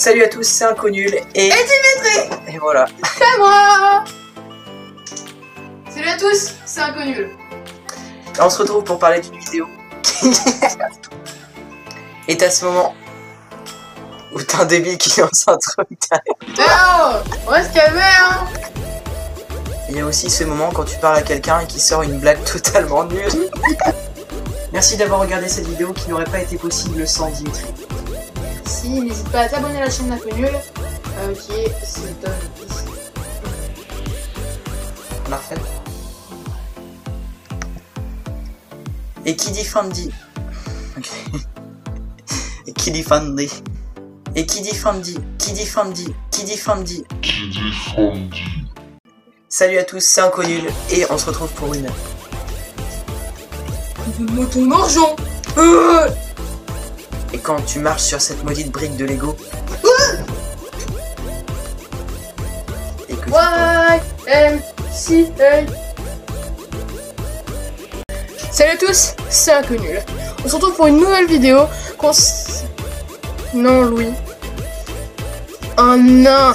Salut à tous, c'est Inconnul et... Et Dimitri Et voilà. C'est moi Salut à tous, c'est Inconnu. On se retrouve pour parler d'une vidéo qui est à ce moment où t'as un débile qui lance un truc. Oh On va se calmer, hein Il y a aussi ce moment quand tu parles à quelqu'un et qui sort une blague totalement nulle. Merci d'avoir regardé cette vidéo qui n'aurait pas été possible sans Dimitri. Si, n'hésite pas à t'abonner à la chaîne d'Inconnu, euh, qui est Silton ici. Parfait. Et qui dit Ok. Et qui dit Fandy Et qui dit Fandy Qui dit Fandy Qui dit Fandy Salut à tous, c'est Inconnul et on se retrouve pour une Donne-moi ton argent Euh Et quand tu marches sur cette maudite brique de Lego et que tu. Salut à tous, c'est Inconnu. On se retrouve pour une nouvelle vidéo. Cons... Non, Louis. Un nain